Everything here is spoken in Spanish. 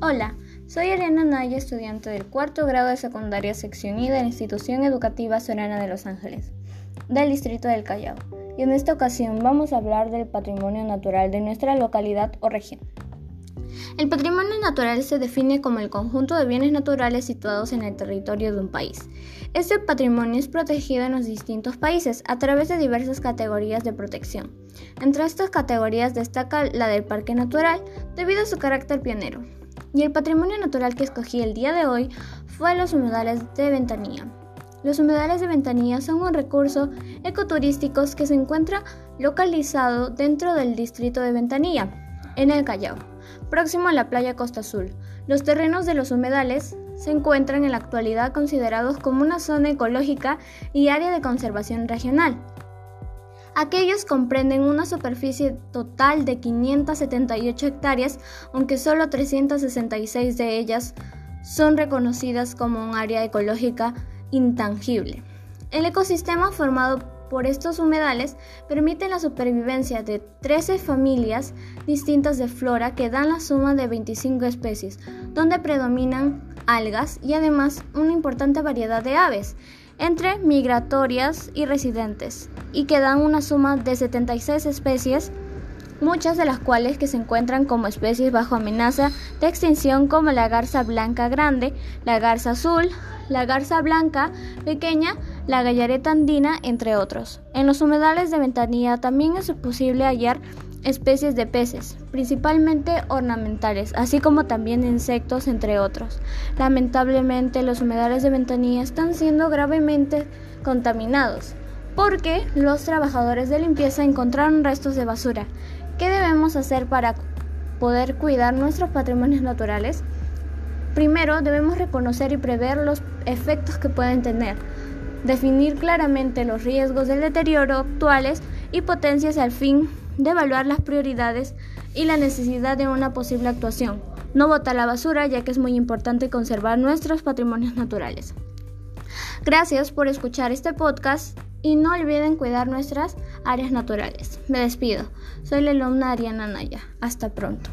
Hola, soy Elena Naya, estudiante del cuarto grado de secundaria sección I de la Institución Educativa Sorana de Los Ángeles, del Distrito del Callao, y en esta ocasión vamos a hablar del patrimonio natural de nuestra localidad o región. El patrimonio natural se define como el conjunto de bienes naturales situados en el territorio de un país. Este patrimonio es protegido en los distintos países a través de diversas categorías de protección. Entre estas categorías destaca la del parque natural debido a su carácter pionero. Y el patrimonio natural que escogí el día de hoy fue los humedales de Ventanilla. Los humedales de Ventanilla son un recurso ecoturístico que se encuentra localizado dentro del distrito de Ventanilla, en el Callao, próximo a la playa Costa Azul. Los terrenos de los humedales se encuentran en la actualidad considerados como una zona ecológica y área de conservación regional. Aquellos comprenden una superficie total de 578 hectáreas, aunque solo 366 de ellas son reconocidas como un área ecológica intangible. El ecosistema formado por estos humedales permite la supervivencia de 13 familias distintas de flora que dan la suma de 25 especies, donde predominan algas y además una importante variedad de aves, entre migratorias y residentes, y que dan una suma de 76 especies, muchas de las cuales que se encuentran como especies bajo amenaza de extinción como la garza blanca grande, la garza azul, la garza blanca pequeña, la gallareta andina, entre otros. En los humedales de ventanilla también es posible hallar especies de peces, principalmente ornamentales, así como también insectos, entre otros. Lamentablemente, los humedales de ventanilla están siendo gravemente contaminados porque los trabajadores de limpieza encontraron restos de basura. ¿Qué debemos hacer para poder cuidar nuestros patrimonios naturales? Primero, debemos reconocer y prever los efectos que pueden tener, definir claramente los riesgos del deterioro actuales y potencias al fin de evaluar las prioridades y la necesidad de una posible actuación. No botar la basura ya que es muy importante conservar nuestros patrimonios naturales. Gracias por escuchar este podcast y no olviden cuidar nuestras áreas naturales. Me despido. Soy la alumna Ariana Naya. Hasta pronto.